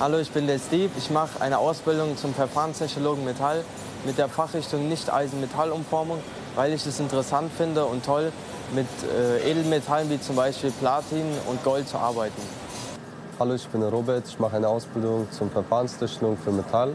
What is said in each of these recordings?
Hallo, ich bin der Steve. Ich mache eine Ausbildung zum Verfahrenstechnologen Metall mit der Fachrichtung Nicht-Eisen-Metall-Umformung, weil ich es interessant finde und toll, mit äh, Edelmetallen wie zum Beispiel Platin und Gold zu arbeiten. Hallo, ich bin Robert. Ich mache eine Ausbildung zum Verfahrenstechnologen für Metall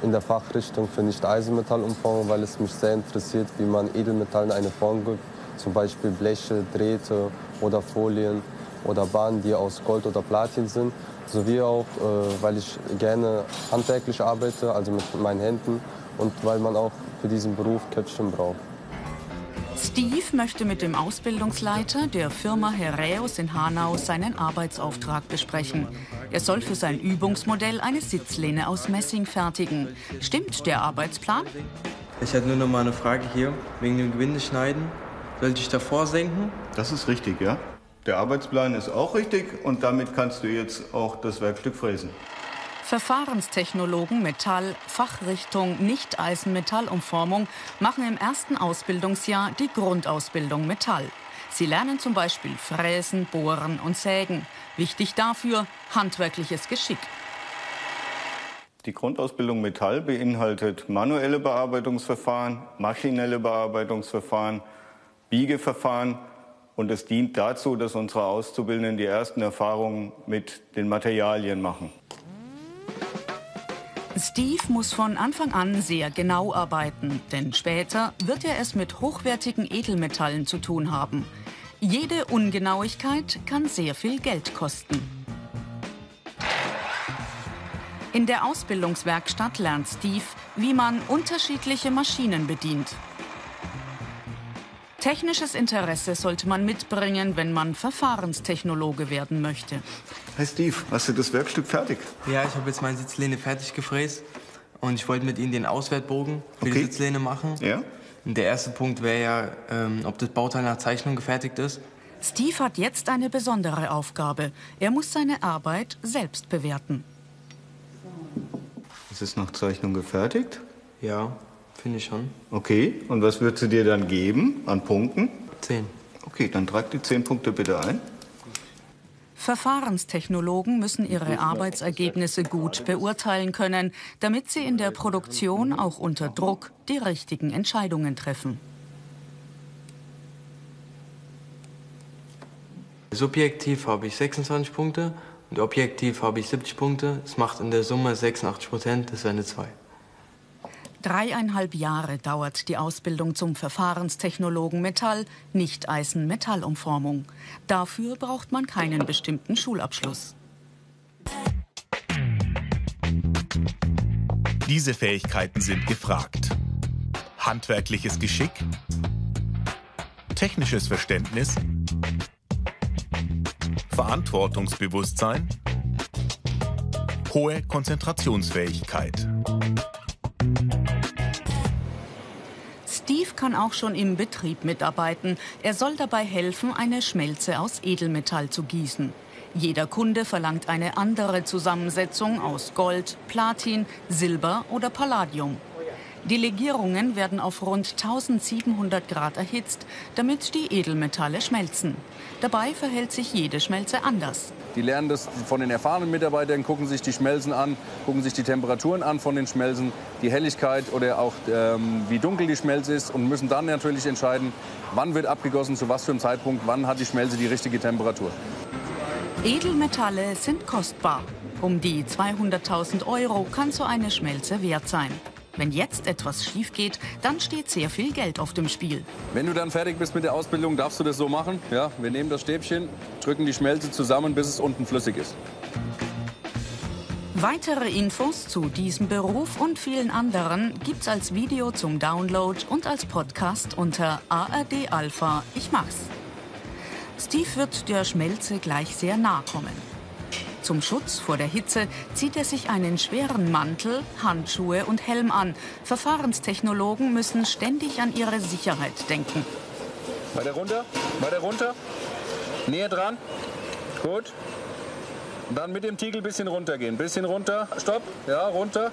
in der Fachrichtung für Nicht-Eisenmetall-Umformung, weil es mich sehr interessiert, wie man Edelmetallen eine Form gibt, zum Beispiel Bleche, Drähte oder Folien oder Bahnen, die aus Gold oder Platin sind sowie auch, äh, weil ich gerne handwerklich arbeite, also mit meinen Händen und weil man auch für diesen Beruf Köpfchen braucht. Steve möchte mit dem Ausbildungsleiter der Firma Herreus in Hanau seinen Arbeitsauftrag besprechen. Er soll für sein Übungsmodell eine Sitzlehne aus Messing fertigen. Stimmt der Arbeitsplan? Ich hätte nur noch mal eine Frage hier wegen dem Gewindeschneiden. Sollte ich davor senken? Das ist richtig, ja. Der Arbeitsplan ist auch richtig und damit kannst du jetzt auch das Werkstück fräsen. Verfahrenstechnologen Metall, Fachrichtung Nicht-Eisen-Metallumformung machen im ersten Ausbildungsjahr die Grundausbildung Metall. Sie lernen zum Beispiel Fräsen, Bohren und Sägen. Wichtig dafür handwerkliches Geschick. Die Grundausbildung Metall beinhaltet manuelle Bearbeitungsverfahren, maschinelle Bearbeitungsverfahren, Biegeverfahren und es dient dazu, dass unsere Auszubildenden die ersten Erfahrungen mit den Materialien machen. Steve muss von Anfang an sehr genau arbeiten, denn später wird er es mit hochwertigen Edelmetallen zu tun haben. Jede Ungenauigkeit kann sehr viel Geld kosten. In der Ausbildungswerkstatt lernt Steve, wie man unterschiedliche Maschinen bedient. Technisches Interesse sollte man mitbringen, wenn man Verfahrenstechnologe werden möchte. Hey Steve, hast du das Werkstück fertig? Ja, ich habe jetzt meine Sitzlehne fertig gefräst und ich wollte mit Ihnen den Auswertbogen für okay. die Sitzlehne machen. Ja. Und der erste Punkt wäre ja, ähm, ob das Bauteil nach Zeichnung gefertigt ist. Steve hat jetzt eine besondere Aufgabe. Er muss seine Arbeit selbst bewerten. Ist es nach Zeichnung gefertigt? Ja finde ich schon. Okay, und was würdest du dir dann geben an Punkten? Zehn. Okay, dann trag die zehn Punkte bitte ein. Verfahrenstechnologen müssen ihre Arbeitsergebnisse gut beurteilen können, damit sie in der Produktion auch unter Druck die richtigen Entscheidungen treffen. Subjektiv habe ich 26 Punkte und objektiv habe ich 70 Punkte. Das macht in der Summe 86 Prozent, das ist eine 2. Dreieinhalb Jahre dauert die Ausbildung zum Verfahrenstechnologen Metall, nicht Eisen-Metallumformung. Dafür braucht man keinen bestimmten Schulabschluss. Diese Fähigkeiten sind gefragt. Handwerkliches Geschick, technisches Verständnis, Verantwortungsbewusstsein, hohe Konzentrationsfähigkeit. Kann auch schon im Betrieb mitarbeiten. Er soll dabei helfen, eine Schmelze aus Edelmetall zu gießen. Jeder Kunde verlangt eine andere Zusammensetzung aus Gold, Platin, Silber oder Palladium. Die Legierungen werden auf rund 1700 Grad erhitzt, damit die Edelmetalle schmelzen. Dabei verhält sich jede Schmelze anders. Die lernen das von den erfahrenen Mitarbeitern, gucken sich die Schmelzen an, gucken sich die Temperaturen an von den Schmelzen, die Helligkeit oder auch ähm, wie dunkel die Schmelze ist und müssen dann natürlich entscheiden, wann wird abgegossen, zu was für einem Zeitpunkt, wann hat die Schmelze die richtige Temperatur. Edelmetalle sind kostbar. Um die 200.000 Euro kann so eine Schmelze wert sein. Wenn jetzt etwas schief geht, dann steht sehr viel Geld auf dem Spiel. Wenn du dann fertig bist mit der Ausbildung, darfst du das so machen. Ja, wir nehmen das Stäbchen, drücken die Schmelze zusammen, bis es unten flüssig ist. Weitere Infos zu diesem Beruf und vielen anderen gibt's als Video zum Download und als Podcast unter ARD Alpha. Ich mach's. Steve wird der Schmelze gleich sehr nahe kommen. Zum Schutz vor der Hitze zieht er sich einen schweren Mantel, Handschuhe und Helm an. Verfahrenstechnologen müssen ständig an ihre Sicherheit denken. Weiter runter, weiter runter. Näher dran. Gut. Dann mit dem Tiegel ein bisschen runtergehen. Bisschen runter. Stopp. Ja, runter.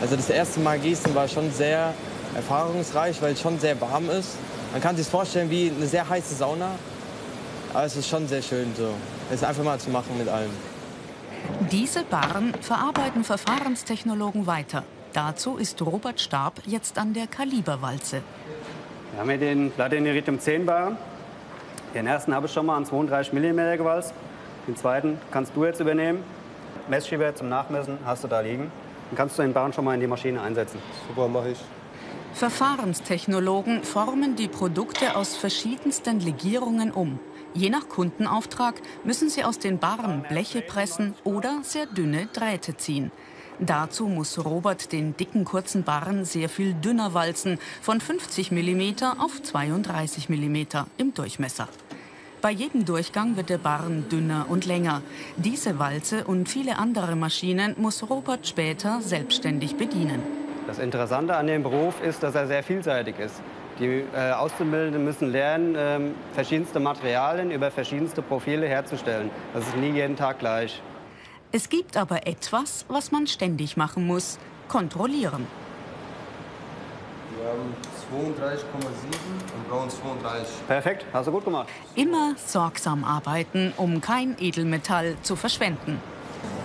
Also das erste Mal gießen war schon sehr erfahrungsreich, weil es schon sehr warm ist. Man kann sich vorstellen wie eine sehr heiße Sauna. Aber es ist schon sehr schön so. Es ist einfach mal zu machen mit allem. Diese Barren verarbeiten Verfahrenstechnologen weiter. Dazu ist Robert Stab jetzt an der Kaliberwalze. Wir haben hier den Platiniritum 10 Barren. Den ersten habe ich schon mal an 32 mm gewalzt. Den zweiten kannst du jetzt übernehmen. Messschieber zum Nachmessen hast du da liegen. Dann kannst du den Barren schon mal in die Maschine einsetzen. Super, mache ich. Verfahrenstechnologen formen die Produkte aus verschiedensten Legierungen um. Je nach Kundenauftrag müssen sie aus den Barren Bleche pressen oder sehr dünne Drähte ziehen. Dazu muss Robert den dicken kurzen Barren sehr viel dünner walzen, von 50 mm auf 32 mm im Durchmesser. Bei jedem Durchgang wird der Barren dünner und länger. Diese Walze und viele andere Maschinen muss Robert später selbstständig bedienen. Das Interessante an dem Beruf ist, dass er sehr vielseitig ist. Die äh, Auszubildenden müssen lernen, ähm, verschiedenste Materialien über verschiedenste Profile herzustellen. Das ist nie jeden Tag gleich. Es gibt aber etwas, was man ständig machen muss. Kontrollieren. Wir haben 32,7 und brauchen 32. Perfekt, hast du gut gemacht. Immer sorgsam arbeiten, um kein Edelmetall zu verschwenden.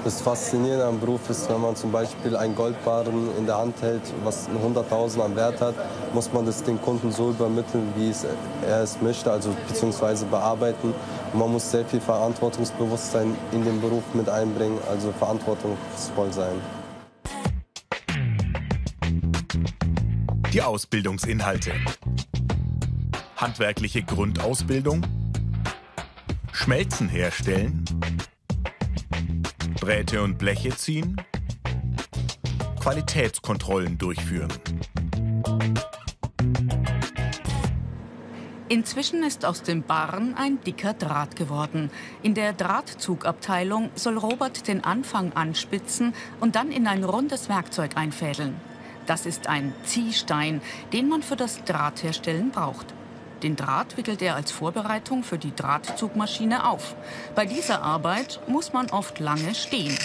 Das Faszinierende am Beruf ist, wenn man zum Beispiel einen Goldbarren in der Hand hält, was 100.000 an Wert hat, muss man das den Kunden so übermitteln, wie es er es möchte, also beziehungsweise bearbeiten. Und man muss sehr viel Verantwortungsbewusstsein in den Beruf mit einbringen, also verantwortungsvoll sein. Die Ausbildungsinhalte. Handwerkliche Grundausbildung. Schmelzen herstellen. Drähte und Bleche ziehen. Qualitätskontrollen durchführen. Inzwischen ist aus dem Barren ein dicker Draht geworden. In der Drahtzugabteilung soll Robert den Anfang anspitzen und dann in ein rundes Werkzeug einfädeln. Das ist ein Ziehstein, den man für das Drahtherstellen braucht. Den Draht wickelt er als Vorbereitung für die Drahtzugmaschine auf. Bei dieser Arbeit muss man oft lange stehen.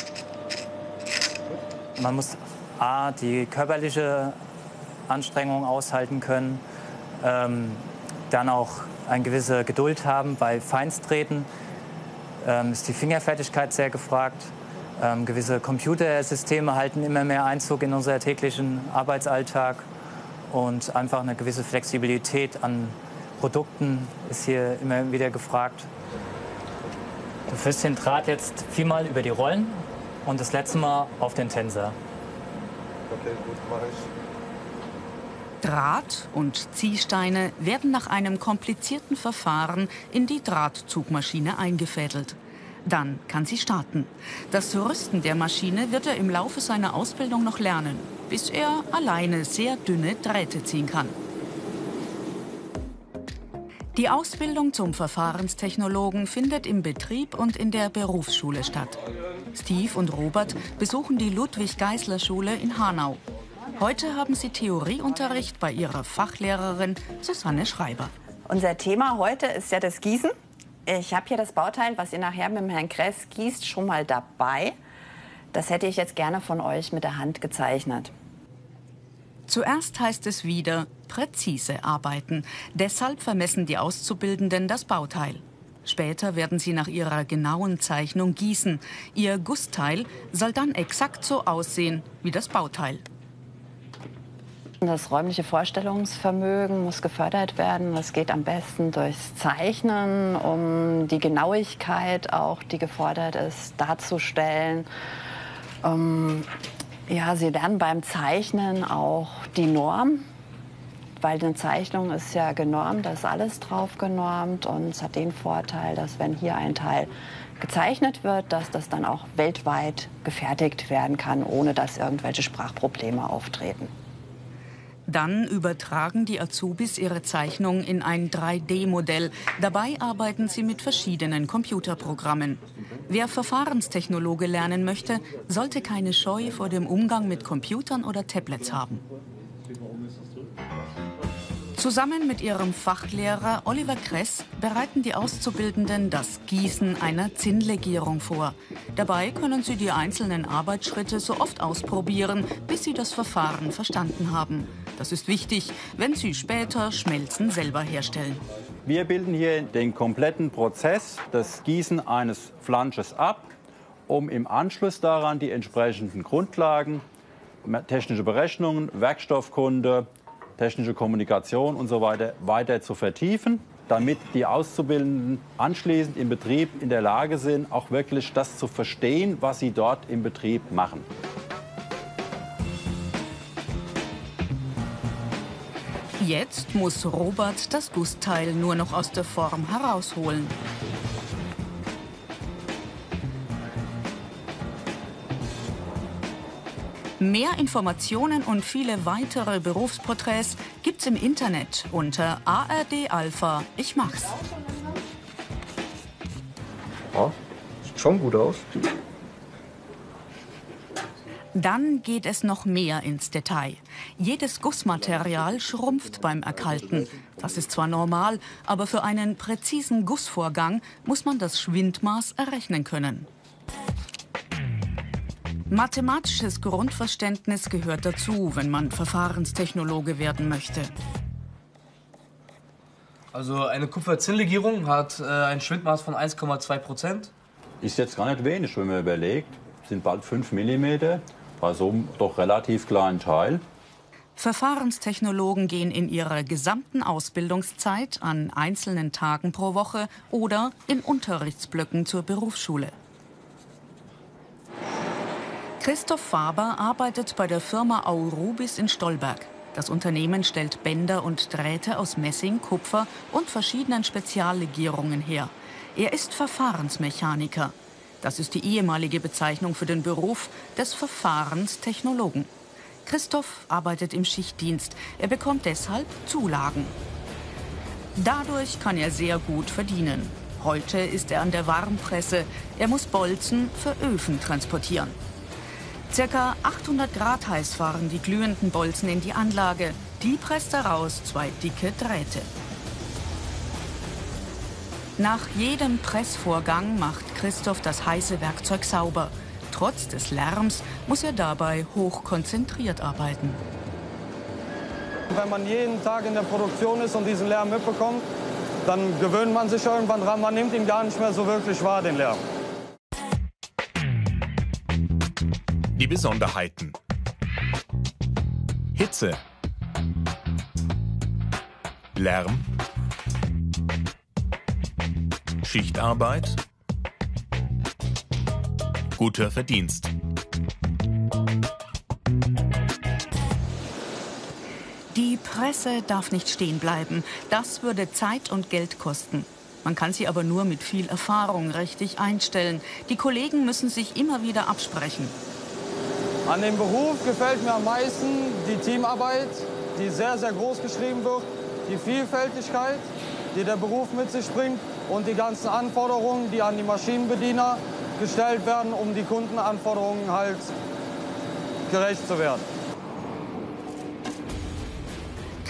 Man muss A, die körperliche Anstrengung aushalten können, ähm, dann auch eine gewisse Geduld haben. Bei Feinsttreten ähm, ist die Fingerfertigkeit sehr gefragt. Ähm, gewisse Computersysteme halten immer mehr Einzug in unser täglichen Arbeitsalltag und einfach eine gewisse Flexibilität an Produkten ist hier immer wieder gefragt. Du führst den Draht jetzt viermal über die Rollen und das letzte Mal auf den Tensor. Okay, gut, mache ich. Draht und Ziehsteine werden nach einem komplizierten Verfahren in die Drahtzugmaschine eingefädelt. Dann kann sie starten. Das Rüsten der Maschine wird er im Laufe seiner Ausbildung noch lernen, bis er alleine sehr dünne Drähte ziehen kann. Die Ausbildung zum Verfahrenstechnologen findet im Betrieb und in der Berufsschule statt. Steve und Robert besuchen die Ludwig-Geisler-Schule in Hanau. Heute haben sie Theorieunterricht bei ihrer Fachlehrerin Susanne Schreiber. Unser Thema heute ist ja das Gießen. Ich habe hier das Bauteil, was ihr nachher mit dem Herrn Kress gießt, schon mal dabei. Das hätte ich jetzt gerne von euch mit der Hand gezeichnet. Zuerst heißt es wieder präzise arbeiten. Deshalb vermessen die Auszubildenden das Bauteil. Später werden sie nach ihrer genauen Zeichnung gießen. Ihr Gussteil soll dann exakt so aussehen wie das Bauteil. Das räumliche Vorstellungsvermögen muss gefördert werden. Das geht am besten durchs Zeichnen, um die Genauigkeit auch, die gefordert ist, darzustellen. Ähm, ja, Sie lernen beim Zeichnen auch die Norm, weil eine Zeichnung ist ja genormt, da ist alles drauf genormt und es hat den Vorteil, dass wenn hier ein Teil gezeichnet wird, dass das dann auch weltweit gefertigt werden kann, ohne dass irgendwelche Sprachprobleme auftreten. Dann übertragen die Azubis ihre Zeichnung in ein 3D-Modell. Dabei arbeiten sie mit verschiedenen Computerprogrammen. Wer Verfahrenstechnologe lernen möchte, sollte keine Scheu vor dem Umgang mit Computern oder Tablets haben. Zusammen mit ihrem Fachlehrer Oliver Kress bereiten die Auszubildenden das Gießen einer Zinnlegierung vor. Dabei können sie die einzelnen Arbeitsschritte so oft ausprobieren, bis sie das Verfahren verstanden haben. Das ist wichtig, wenn sie später Schmelzen selber herstellen. Wir bilden hier den kompletten Prozess des Gießen eines Flansches ab, um im Anschluss daran die entsprechenden Grundlagen, technische Berechnungen, Werkstoffkunde, technische Kommunikation und so weiter weiter zu vertiefen, damit die Auszubildenden anschließend im Betrieb in der Lage sind, auch wirklich das zu verstehen, was sie dort im Betrieb machen. Jetzt muss Robert das Gussteil nur noch aus der Form herausholen. Mehr Informationen und viele weitere Berufsporträts gibt's im Internet unter ARD Alpha. Ich mach's. Oh, sieht schon gut aus. Dann geht es noch mehr ins Detail. Jedes Gussmaterial schrumpft beim Erkalten. Das ist zwar normal, aber für einen präzisen Gussvorgang muss man das Schwindmaß errechnen können. Mathematisches Grundverständnis gehört dazu, wenn man Verfahrenstechnologe werden möchte. Also eine Kupferzinnlegierung hat äh, ein Schwindmaß von 1,2 Prozent. Ist jetzt gar nicht wenig, wenn man überlegt. Sind bald 5 mm bei so einem doch relativ kleinen Teil. Verfahrenstechnologen gehen in ihrer gesamten Ausbildungszeit an einzelnen Tagen pro Woche oder in Unterrichtsblöcken zur Berufsschule. Christoph Faber arbeitet bei der Firma Aurubis in Stolberg. Das Unternehmen stellt Bänder und Drähte aus Messing, Kupfer und verschiedenen Speziallegierungen her. Er ist Verfahrensmechaniker. Das ist die ehemalige Bezeichnung für den Beruf des Verfahrenstechnologen. Christoph arbeitet im Schichtdienst. Er bekommt deshalb Zulagen. Dadurch kann er sehr gut verdienen. Heute ist er an der Warmpresse. Er muss Bolzen für Öfen transportieren. Circa 800 Grad heiß fahren die glühenden Bolzen in die Anlage. Die presst daraus zwei dicke Drähte. Nach jedem Pressvorgang macht Christoph das heiße Werkzeug sauber. Trotz des Lärms muss er dabei hochkonzentriert arbeiten. Wenn man jeden Tag in der Produktion ist und diesen Lärm mitbekommt, dann gewöhnt man sich irgendwann dran. Man nimmt ihn gar nicht mehr so wirklich wahr, den Lärm. Die Besonderheiten. Hitze. Lärm. Schichtarbeit. Guter Verdienst. Die Presse darf nicht stehen bleiben. Das würde Zeit und Geld kosten. Man kann sie aber nur mit viel Erfahrung richtig einstellen. Die Kollegen müssen sich immer wieder absprechen. An dem Beruf gefällt mir am meisten die Teamarbeit, die sehr, sehr groß geschrieben wird, die Vielfältigkeit, die der Beruf mit sich bringt und die ganzen Anforderungen, die an die Maschinenbediener gestellt werden, um die Kundenanforderungen halt gerecht zu werden.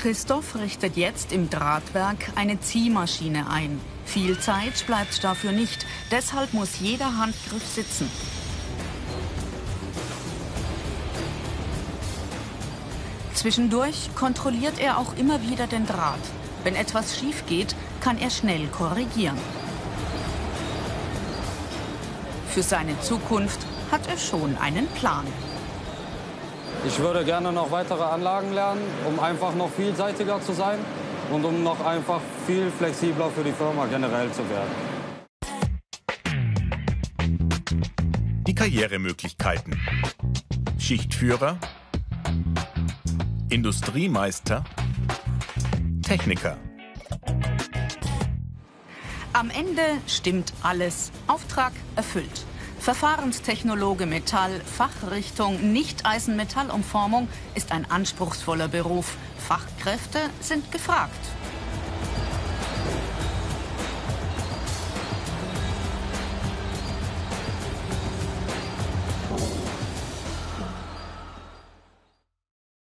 Christoph richtet jetzt im Drahtwerk eine Ziehmaschine ein. Viel Zeit bleibt dafür nicht, deshalb muss jeder Handgriff sitzen. Zwischendurch kontrolliert er auch immer wieder den Draht. Wenn etwas schief geht, kann er schnell korrigieren. Für seine Zukunft hat er schon einen Plan. Ich würde gerne noch weitere Anlagen lernen, um einfach noch vielseitiger zu sein und um noch einfach viel flexibler für die Firma generell zu werden. Die Karrieremöglichkeiten. Schichtführer. Industriemeister. Techniker. Am Ende stimmt alles. Auftrag erfüllt. Verfahrenstechnologe Metall, Fachrichtung Nicht-Eisenmetallumformung ist ein anspruchsvoller Beruf. Fachkräfte sind gefragt.